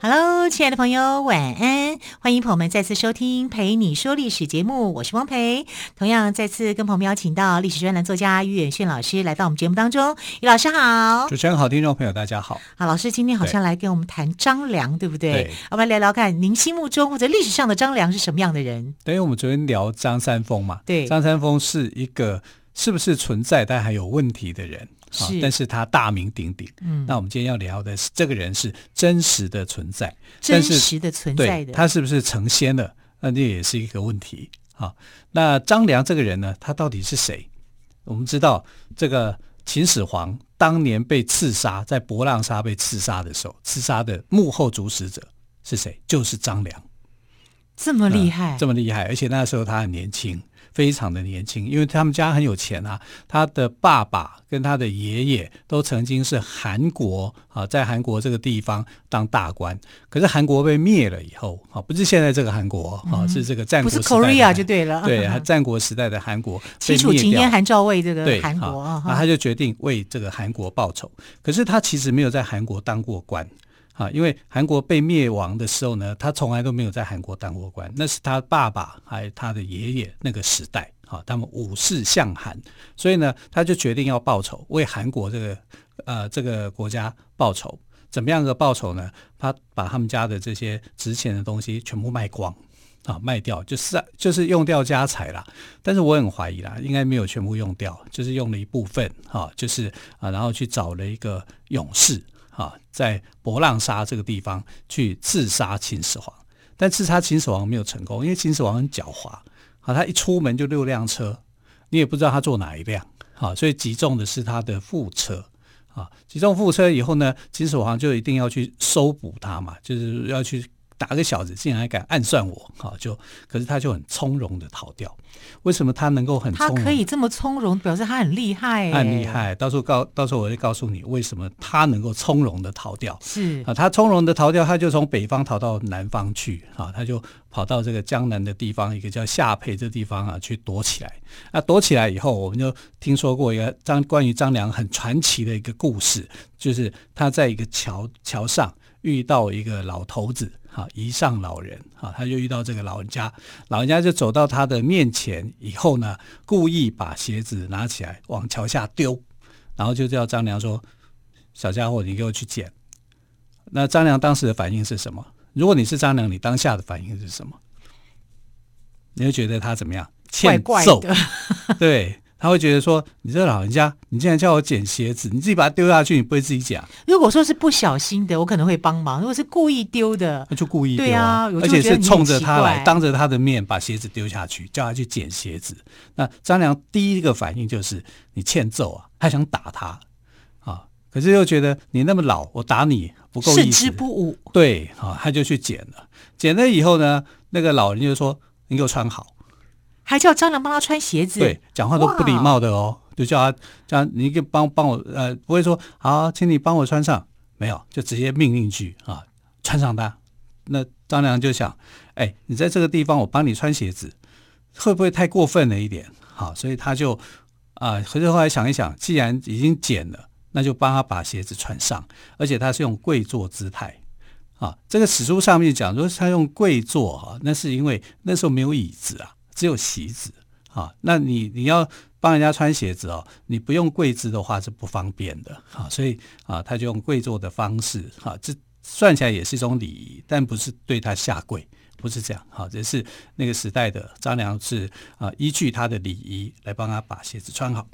Hello，亲爱的朋友，晚安！欢迎朋友们再次收听《陪你说历史》节目，我是汪培。同样，再次跟朋友们邀请到历史专栏作家于远炫老师来到我们节目当中。于老师好，主持人好，听众朋友大家好。好，老师今天好像来跟我们谈张良，对，对不对？对。我们来聊聊看，您心目中或者历史上的张良是什么样的人？等于我们昨天聊张三丰嘛，对，张三丰是一个是不是存在但还有问题的人？啊，但是他大名鼎鼎。嗯，那我们今天要聊的是这个人是真实的存在，真实的存在的，他是不是成仙了？那这也是一个问题。啊，那张良这个人呢，他到底是谁？我们知道，这个秦始皇当年被刺杀，在博浪沙被刺杀的时候，刺杀的幕后主使者是谁？就是张良。这么厉害，这么厉害，而且那时候他很年轻。非常的年轻，因为他们家很有钱啊。他的爸爸跟他的爷爷都曾经是韩国啊，在韩国这个地方当大官。可是韩国被灭了以后啊，不是现在这个韩国啊，是这个战国时代的。不是 Korea 就对了。对，战国时代的韩国。齐楚、秦燕、韩赵魏这个韩国啊，那他就决定为这个韩国报仇。可是他其实没有在韩国当过官。啊，因为韩国被灭亡的时候呢，他从来都没有在韩国当过官，那是他爸爸还有他的爷爷那个时代，啊，他们武士向韩，所以呢，他就决定要报仇，为韩国这个呃这个国家报仇。怎么样的报仇呢？他把他们家的这些值钱的东西全部卖光，啊，卖掉，就是就是用掉家财啦。但是我很怀疑啦，应该没有全部用掉，就是用了一部分，哈，就是啊，然后去找了一个勇士。啊，在博浪沙这个地方去刺杀秦始皇，但刺杀秦始皇没有成功，因为秦始皇很狡猾。啊，他一出门就六辆车，你也不知道他坐哪一辆。啊，所以击中的是他的副车。啊，击中副车以后呢，秦始皇就一定要去搜捕他嘛，就是要去。打个小子竟然还敢暗算我，哈，就可是他就很从容的逃掉。为什么他能够很从容？他可以这么从容，表示他很厉害，很厉害。到时候告，到时候我会告诉你为什么他能够从容的逃掉。是啊，他从容的逃掉，他就从北方逃到南方去，啊，他就跑到这个江南的地方，一个叫下邳这地方啊，去躲起来。那躲起来以后，我们就听说过一个张关于张良很传奇的一个故事，就是他在一个桥桥上遇到一个老头子。哈，遗上老人哈，他就遇到这个老人家，老人家就走到他的面前以后呢，故意把鞋子拿起来往桥下丢，然后就叫张良说：“小家伙，你给我去捡。”那张良当时的反应是什么？如果你是张良，你当下的反应是什么？你会觉得他怎么样？欠揍，怪怪 对。他会觉得说：“你这个老人家，你竟然叫我捡鞋子，你自己把它丢下去，你不会自己捡？如果说是不小心的，我可能会帮忙；如果是故意丢的，那就故意丢啊，而且是冲着他来，当着他的面把鞋子丢下去，叫他去捡鞋子。那张良第一个反应就是你欠揍啊，他想打他啊，可是又觉得你那么老，我打你不够意思，视之不武。对啊，他就去捡了。捡了以后呢，那个老人就说：‘你给我穿好。’还叫张良帮他穿鞋子，对，讲话都不礼貌的哦，就叫他叫他你给帮帮我，呃，不会说好，请你帮我穿上，没有，就直接命令句啊，穿上它。那张良就想，哎，你在这个地方我帮你穿鞋子，会不会太过分了一点？好，所以他就啊，可是后来想一想，既然已经剪了，那就帮他把鞋子穿上，而且他是用跪坐姿态啊。这个史书上面讲说他用跪坐哈，那是因为那时候没有椅子啊。只有席子啊，那你你要帮人家穿鞋子哦，你不用跪姿的话是不方便的啊，所以啊，他就用跪坐的方式啊，这算起来也是一种礼仪，但不是对他下跪，不是这样啊，这是那个时代的张良是啊，依据他的礼仪来帮他把鞋子穿好，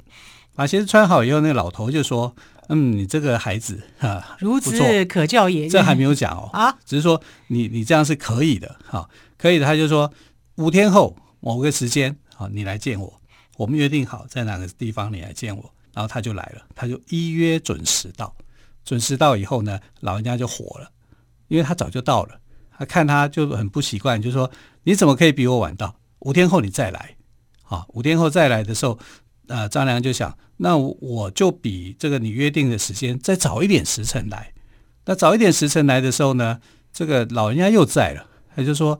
把鞋子穿好以后，那个老头就说：“嗯，你这个孩子啊，孺子可教也。”这还没有讲哦啊，只是说你你这样是可以的哈，可以的。他就说五天后。某个时间啊，你来见我，我们约定好在哪个地方你来见我，然后他就来了，他就依约准时到，准时到以后呢，老人家就火了，因为他早就到了，他看他就很不习惯，就说你怎么可以比我晚到？五天后你再来，啊，五天后再来的时候，呃，张良就想，那我就比这个你约定的时间再早一点时辰来。那早一点时辰来的时候呢，这个老人家又在了，他就说，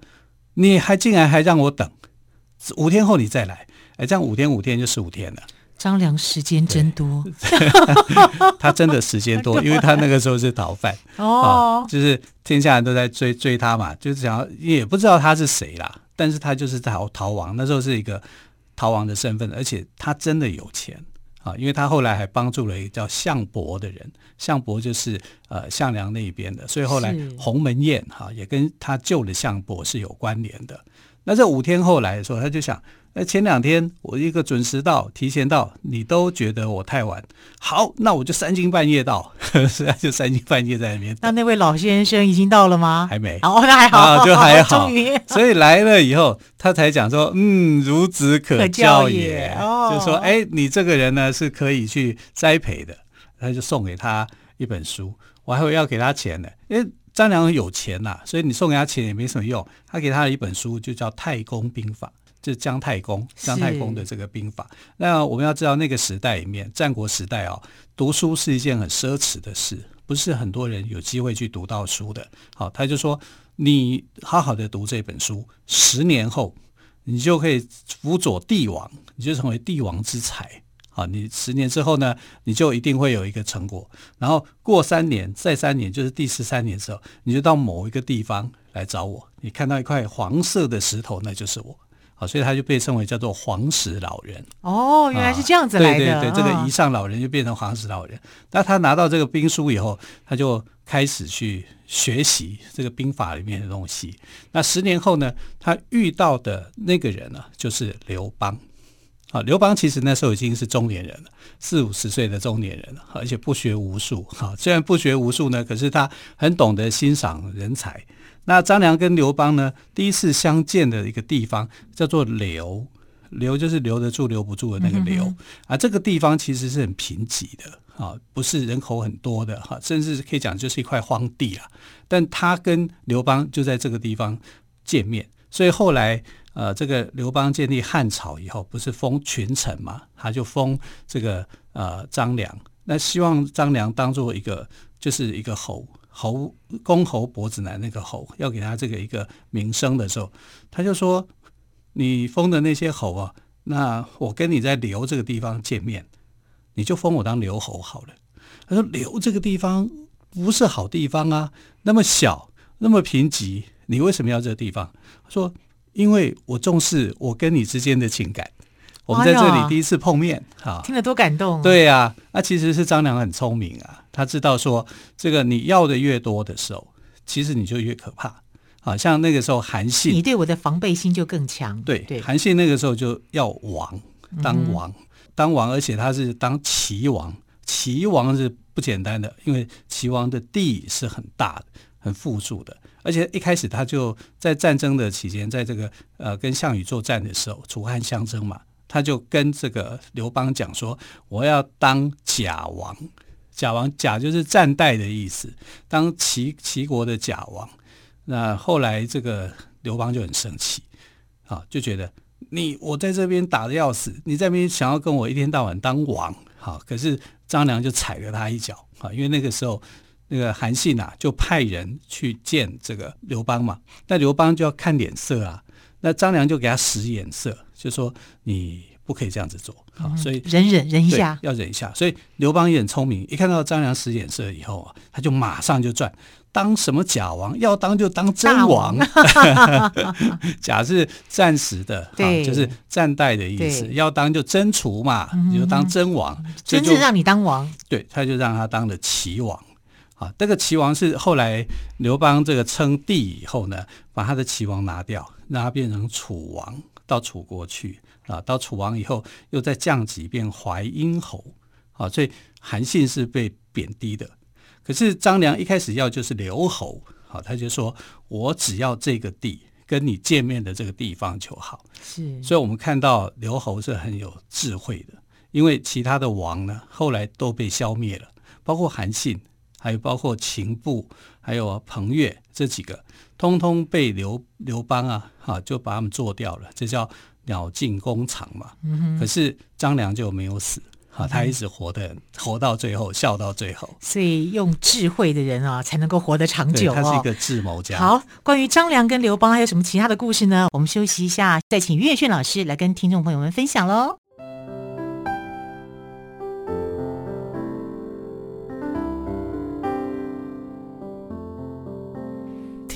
你还竟然还让我等五天后你再来，哎，这样五天五天就十五天了。张良时间真多，他真的时间多，因为他那个时候是逃犯。哦、啊，就是天下人都在追追他嘛，就是想要也不知道他是谁啦，但是他就是逃逃亡，那时候是一个逃亡的身份，而且他真的有钱。啊，因为他后来还帮助了一个叫项伯的人，项伯就是呃项梁那一边的，所以后来鸿门宴哈、啊、也跟他救了项伯是有关联的。那这五天后来的时候，他就想。那前两天我一个准时到，提前到，你都觉得我太晚。好，那我就三更半夜到，实在就三更半夜在那边。那那位老先生已经到了吗？还没。哦，那还好，啊、就还好。终于，所以来了以后，他才讲说，嗯，孺子可教也。哦、就说，哎，你这个人呢是可以去栽培的。他就送给他一本书，我还会要给他钱的，因为张良有钱呐、啊，所以你送给他钱也没什么用。他给他的一本书就叫《太公兵法》。就是姜太公，姜太公的这个兵法。那我们要知道，那个时代里面，战国时代啊、哦，读书是一件很奢侈的事，不是很多人有机会去读到书的。好，他就说，你好好的读这本书，十年后你就可以辅佐帝王，你就成为帝王之才。好，你十年之后呢，你就一定会有一个成果。然后过三年，再三年，就是第十三年的时候，你就到某一个地方来找我。你看到一块黄色的石头，那就是我。好，所以他就被称为叫做黄石老人。哦，原来是这样子来的。啊、对对对，这个遗上老人就变成黄石老人。那、哦、他拿到这个兵书以后，他就开始去学习这个兵法里面的东西。那十年后呢，他遇到的那个人呢，就是刘邦。啊，刘邦其实那时候已经是中年人了，四五十岁的中年人了，而且不学无术。哈，虽然不学无术呢，可是他很懂得欣赏人才。那张良跟刘邦呢，第一次相见的一个地方叫做留，留就是留得住、留不住的那个留。嗯、啊。这个地方其实是很贫瘠的啊，不是人口很多的哈，甚至可以讲就是一块荒地啊。但他跟刘邦就在这个地方见面，所以后来呃，这个刘邦建立汉朝以后，不是封群臣嘛，他就封这个呃张良，那希望张良当做一个就是一个侯。侯公侯伯子男那个侯要给他这个一个名声的时候，他就说：“你封的那些侯啊，那我跟你在留这个地方见面，你就封我当留侯好了。”他说：“留这个地方不是好地方啊，那么小，那么贫瘠，你为什么要这个地方？”他说：“因为我重视我跟你之间的情感。”我们在这里第一次碰面，哈，听了多感动。对呀，那其实是张良很聪明啊，他知道说，这个你要的越多的时候，其实你就越可怕。好像那个时候韩信，你对我的防备心就更强。对，韩信那个时候就要王，当王，当王，而且他是当齐王，齐王是不简单的，因为齐王的地是很大的，很富庶的，而且一开始他就在战争的期间，在这个呃跟项羽作战的时候，楚汉相争嘛。他就跟这个刘邦讲说：“我要当假王，假王假就是战代的意思，当齐齐国的假王。”那后来这个刘邦就很生气啊，就觉得你我在这边打得要死，你在边想要跟我一天到晚当王，好，可是张良就踩了他一脚啊，因为那个时候那个韩信啊就派人去见这个刘邦嘛，那刘邦就要看脸色啊。那张良就给他使眼色，就说你不可以这样子做，好、嗯，所以忍忍忍一下，要忍一下。所以刘邦也很聪明，一看到张良使眼色以后啊，他就马上就转，当什么假王，要当就当真王。假是暂时的，对，就是暂代的意思，要当就真除嘛，你就当真王，真正让你当王。对，他就让他当了齐王。啊，这个齐王是后来刘邦这个称帝以后呢，把他的齐王拿掉，让他变成楚王，到楚国去啊。到楚王以后，又再降级变淮阴侯。啊，所以韩信是被贬低的。可是张良一开始要就是留侯，好，他就说我只要这个地，跟你见面的这个地方就好。是，所以我们看到留侯是很有智慧的，因为其他的王呢，后来都被消灭了，包括韩信。还有包括秦布，还有彭越这几个，通通被刘刘邦啊，哈，就把他们做掉了，这叫鸟尽弓藏嘛。嗯。可是张良就没有死，哈，他一直活的、嗯、活到最后，笑到最后。所以用智慧的人啊，才能够活得长久、哦。他是一个智谋家。好，关于张良跟刘邦还有什么其他的故事呢？我们休息一下，再请于远炫老师来跟听众朋友们分享喽。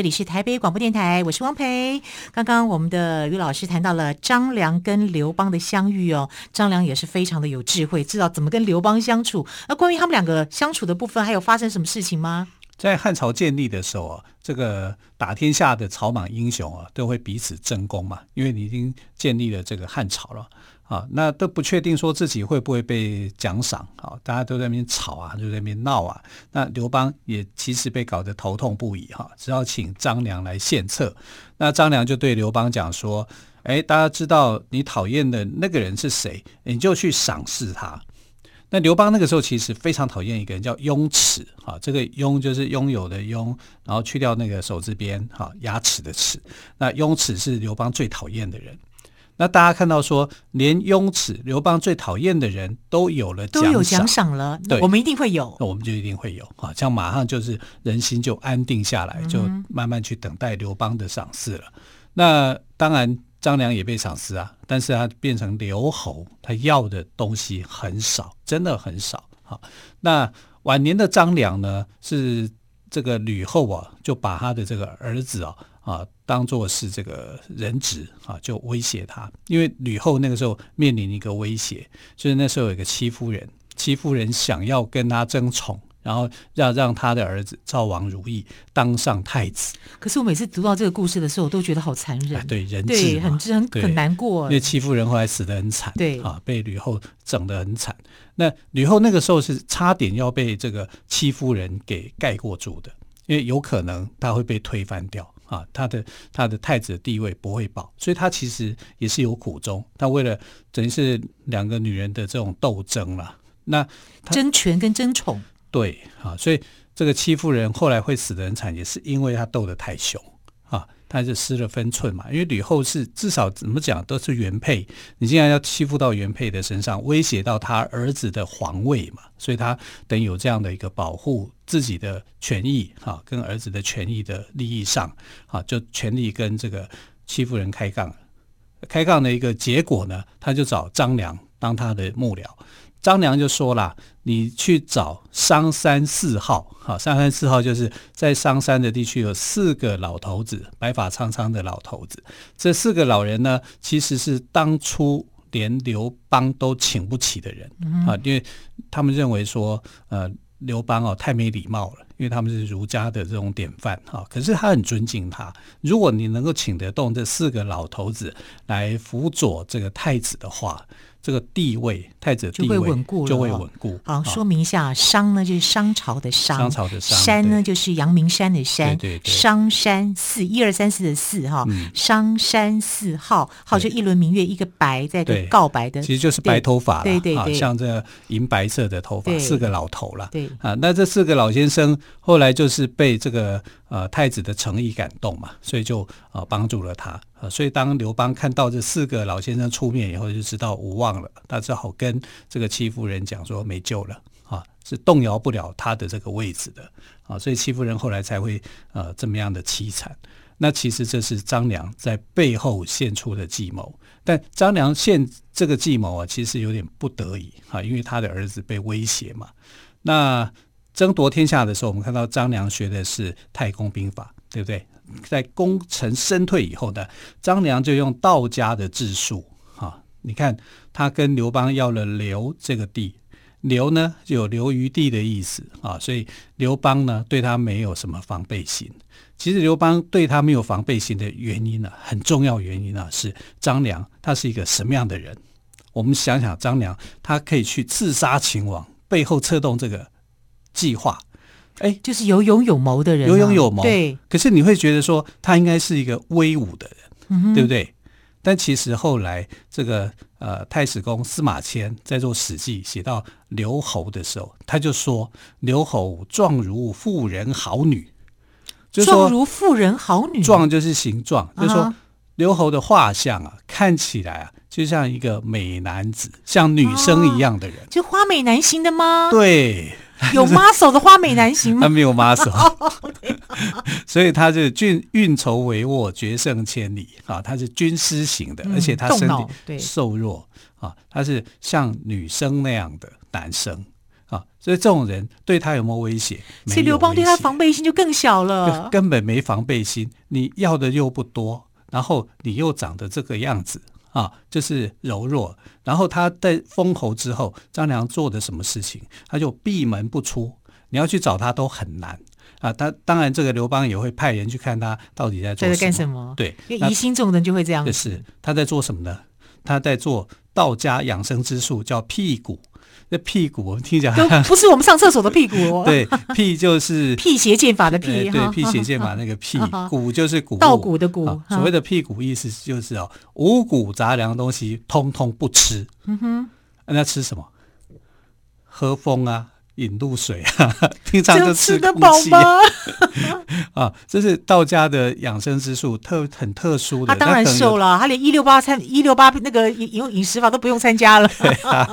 这里是台北广播电台，我是汪培。刚刚我们的于老师谈到了张良跟刘邦的相遇哦，张良也是非常的有智慧，知道怎么跟刘邦相处。那关于他们两个相处的部分，还有发生什么事情吗？在汉朝建立的时候啊，这个打天下的草莽英雄啊，都会彼此争功嘛，因为你已经建立了这个汉朝了。啊，那都不确定说自己会不会被奖赏啊？大家都在那边吵啊，就在那边闹啊。那刘邦也其实被搞得头痛不已哈，只好请张良来献策。那张良就对刘邦讲说：“哎，大家知道你讨厌的那个人是谁，你就去赏识他。”那刘邦那个时候其实非常讨厌一个人叫雍齿啊，这个雍就是拥有的雍，然后去掉那个手字边哈，牙齿的齿。那雍齿是刘邦最讨厌的人。那大家看到说，连雍齿刘邦最讨厌的人都有了奖赏，都有奖赏了，对，我们一定会有，那我们就一定会有啊，这样马上就是人心就安定下来，就慢慢去等待刘邦的赏赐了。嗯、那当然张良也被赏赐啊，但是他变成刘侯，他要的东西很少，真的很少。啊，那晚年的张良呢，是这个吕后啊，就把他的这个儿子啊。啊，当做是这个人质啊，就威胁他。因为吕后那个时候面临一个威胁，就是那时候有一个戚夫人，戚夫人想要跟他争宠，然后要让他的儿子赵王如意当上太子。可是我每次读到这个故事的时候，我都觉得好残忍。啊、对，人质，很很很难过。因为戚夫人后来死得很惨，对啊，被吕后整得很惨。那吕后那个时候是差点要被这个戚夫人给盖过住的，因为有可能他会被推翻掉。啊，他的他的太子的地位不会保，所以他其实也是有苦衷。他为了等于是两个女人的这种斗争了，那争权跟争宠，对啊，所以这个戚夫人后来会死的很惨，也是因为他斗得太凶。他就失了分寸嘛，因为吕后是至少怎么讲都是原配，你竟然要欺负到原配的身上，威胁到他儿子的皇位嘛，所以他等有这样的一个保护自己的权益，哈、啊，跟儿子的权益的利益上，啊，就全力跟这个戚夫人开杠，开杠的一个结果呢，他就找张良当他的幕僚。张良就说了：“你去找商山四号，哈，商山四号就是在商山的地区有四个老头子，白发苍苍的老头子。这四个老人呢，其实是当初连刘邦都请不起的人啊，因为他们认为说，呃，刘邦哦太没礼貌了，因为他们是儒家的这种典范哈。可是他很尊敬他，如果你能够请得动这四个老头子来辅佐这个太子的话。”这个地位，太子的地位就会稳固，就会稳固。好，说明一下，商呢就是商朝的商，商朝的商，山呢就是阳明山的山，对对对，商山四一二三四的四哈，商山四号，号就一轮明月，一个白在个告白的，其实就是白头发，对对对，像这银白色的头发，四个老头了，对。啊，那这四个老先生后来就是被这个呃太子的诚意感动嘛，所以就呃帮助了他。啊，所以当刘邦看到这四个老先生出面以后，就知道无望了。他只好跟这个戚夫人讲说没救了，啊，是动摇不了他的这个位置的，啊，所以戚夫人后来才会呃这么样的凄惨。那其实这是张良在背后献出的计谋，但张良献这个计谋啊，其实有点不得已啊，因为他的儿子被威胁嘛。那争夺天下的时候，我们看到张良学的是太公兵法。对不对？在功成身退以后呢，张良就用道家的治术，啊，你看他跟刘邦要了刘这个地，刘呢就有留余地的意思啊，所以刘邦呢对他没有什么防备心。其实刘邦对他没有防备心的原因呢，很重要原因呢是张良他是一个什么样的人？我们想想张良，他可以去刺杀秦王，背后策动这个计划。哎，就是有勇有谋的人，啊，有勇有谋。对，可是你会觉得说他应该是一个威武的人，嗯、对不对？但其实后来这个呃太史公司马迁在做《史记》写到刘侯的时候，他就说刘侯状如妇人好女，就说状如妇人好女，状就是形状，就是说刘侯的画像啊，看起来啊就像一个美男子，像女生一样的人，啊、就花美男型的吗？对。有 muscle 的花美男型吗？他 没有 muscle，所以他是运运筹帷幄，决胜千里啊！他是军师型的，嗯、而且他身体瘦弱啊，他是像女生那样的男生啊，所以这种人对他有没有威胁？所以刘邦对他防备心就更小了，根本没防备心。你要的又不多，然后你又长得这个样子。啊，就是柔弱。然后他在封侯之后，张良做的什么事情，他就闭门不出。你要去找他都很难啊。他当然，这个刘邦也会派人去看他到底在做在干什么。对，因为疑心重的人就会这样。就是他在做什么呢？他在做道家养生之术，叫辟谷。这辟谷，我们听讲不是我们上厕所的屁股哦。对，屁就是 辟邪剑法的辟，对，辟邪剑法那个辟，谷就是谷，稻谷的谷。所谓的辟谷意思就是哦，五谷杂粮的东西通通不吃。嗯哼，那吃什么？喝风啊。引露水啊，平常就吃得饱吗？啊，这是道家的养生之术，特很特殊的。他当然瘦了，他连一六八参一六八那个饮饮食法都不用参加了。对啊，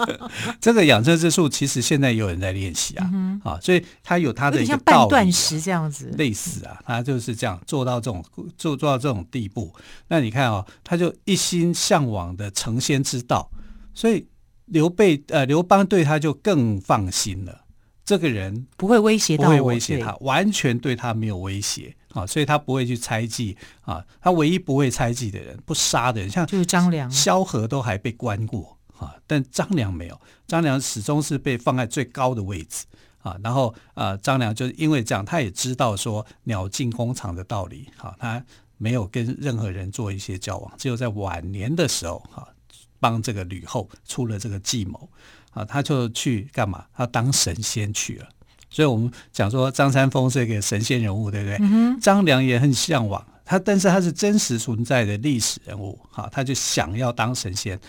这个养生之术其实现在有人在练习啊，嗯、啊，所以他有他的一个道理、啊、像半断食这样子，类似啊，他就是这样做到这种做做到这种地步。那你看哦，他就一心向往的成仙之道，所以刘备呃刘邦对他就更放心了。这个人不会威胁到，不会威胁他，完全对他没有威胁啊，所以他不会去猜忌啊。他唯一不会猜忌的人，不杀的人，像就是张良，萧何都还被关过啊，但张良没有，张良始终是被放在最高的位置啊。然后啊，张良就是因为这样，他也知道说鸟尽弓藏的道理，哈，他没有跟任何人做一些交往，只有在晚年的时候哈，帮这个吕后出了这个计谋。啊，他就去干嘛？他当神仙去了。所以我们讲说张三丰是一个神仙人物，对不对？嗯、张良也很向往他，但是他是真实存在的历史人物。哈，他就想要当神仙。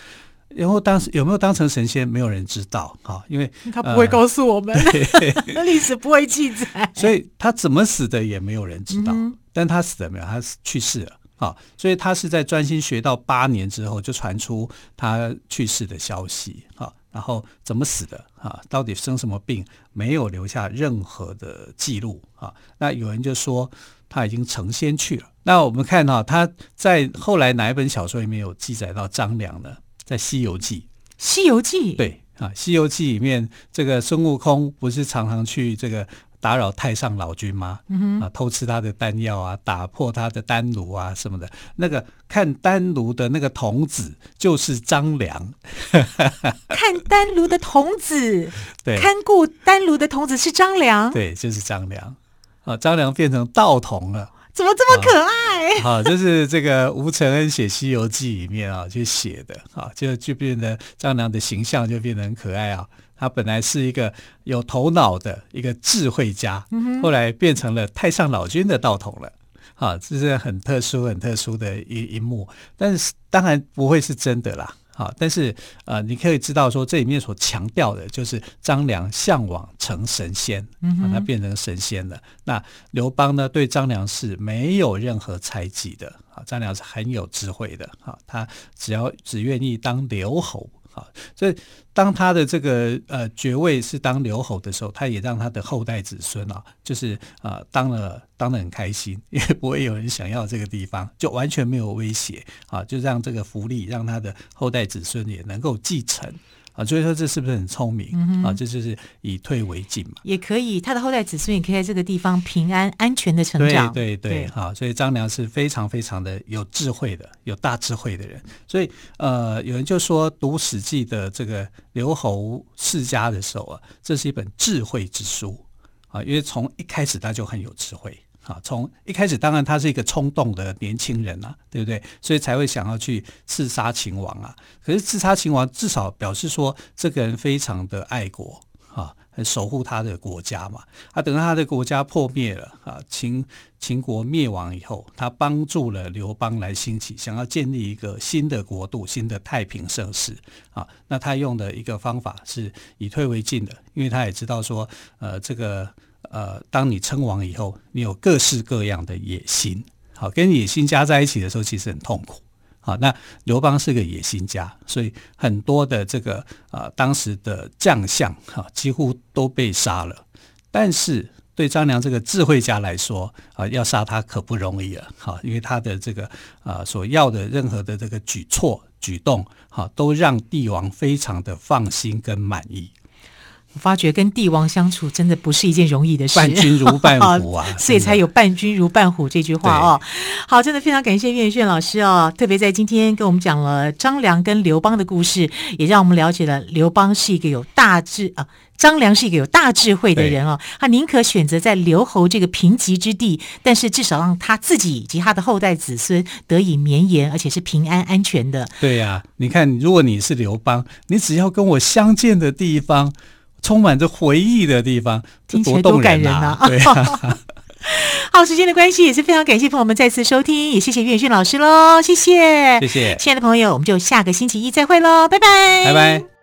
然后当时有没有当成神仙，没有人知道。哈，因为他不会告诉我们，呃、历史不会记载。所以他怎么死的也没有人知道。嗯、但他死了没有？他去世了。啊，所以他是在专心学到八年之后，就传出他去世的消息。哈。然后怎么死的啊？到底生什么病？没有留下任何的记录啊。那有人就说他已经成仙去了。那我们看到他在后来哪一本小说里面有记载到张良呢？在《西游记》。《西游记》对啊，《西游记》里面这个孙悟空不是常常去这个。打扰太上老君吗？嗯、哼啊，偷吃他的丹药啊，打破他的丹炉啊，什么的。那个看丹炉的那个童子就是张良。看丹炉的童子，对，看顾丹炉的童子是张良。对，就是张良。啊，张良变成道童了，怎么这么可爱？好、啊，这、就是这个吴承恩写《西游记》里面啊，就写的啊，就就变得张良的形象就变得很可爱啊。他本来是一个有头脑的一个智慧家，后来变成了太上老君的道童了。啊，这是很特殊、很特殊的一一幕。但是当然不会是真的啦。啊，但是呃，你可以知道说，这里面所强调的就是张良向往成神仙，嗯、哼啊，他变成神仙了。那刘邦呢，对张良是没有任何猜忌的。啊，张良是很有智慧的。啊，他只要只愿意当刘侯。所以当他的这个呃爵位是当刘侯的时候，他也让他的后代子孙啊，就是啊、呃、当了当的很开心，因为不会有人想要这个地方，就完全没有威胁啊，就让这个福利让他的后代子孙也能够继承。啊，所以说这是不是很聪明、嗯、啊？这就是以退为进嘛。也可以，他的后代子孙也可以在这个地方平安安全的成长。对对对，哈、啊，所以张良是非常非常的有智慧的，有大智慧的人。所以呃，有人就说读《史记》的这个刘侯世家的时候啊，这是一本智慧之书啊，因为从一开始他就很有智慧。啊，从一开始当然他是一个冲动的年轻人啊，对不对？所以才会想要去刺杀秦王啊。可是刺杀秦王至少表示说这个人非常的爱国啊，很守护他的国家嘛。啊，等到他的国家破灭了啊，秦秦国灭亡以后，他帮助了刘邦来兴起，想要建立一个新的国度，新的太平盛世啊。那他用的一个方法是以退为进的，因为他也知道说，呃，这个。呃，当你称王以后，你有各式各样的野心，好，跟野心加在一起的时候，其实很痛苦。好，那刘邦是个野心家，所以很多的这个呃当时的将相哈，几乎都被杀了。但是对张良这个智慧家来说啊，要杀他可不容易了，哈，因为他的这个啊所要的任何的这个举措举动，哈，都让帝王非常的放心跟满意。我发觉跟帝王相处真的不是一件容易的事，伴君如伴虎啊，所以才有“伴君如伴虎”这句话哦。好，真的非常感谢岳轩老师哦，特别在今天跟我们讲了张良跟刘邦的故事，也让我们了解了刘邦是一个有大智啊，张良是一个有大智慧的人哦。他宁可选择在刘侯这个贫瘠之地，但是至少让他自己以及他的后代子孙得以绵延，而且是平安安全的。对呀、啊，你看，如果你是刘邦，你只要跟我相见的地方。充满着回忆的地方，听起来多感人啊！对啊，好，时间的关系也是非常感谢朋友们再次收听，也谢谢岳迅老师喽，谢谢，谢谢，亲爱的朋友，我们就下个星期一再会喽，拜拜，拜拜。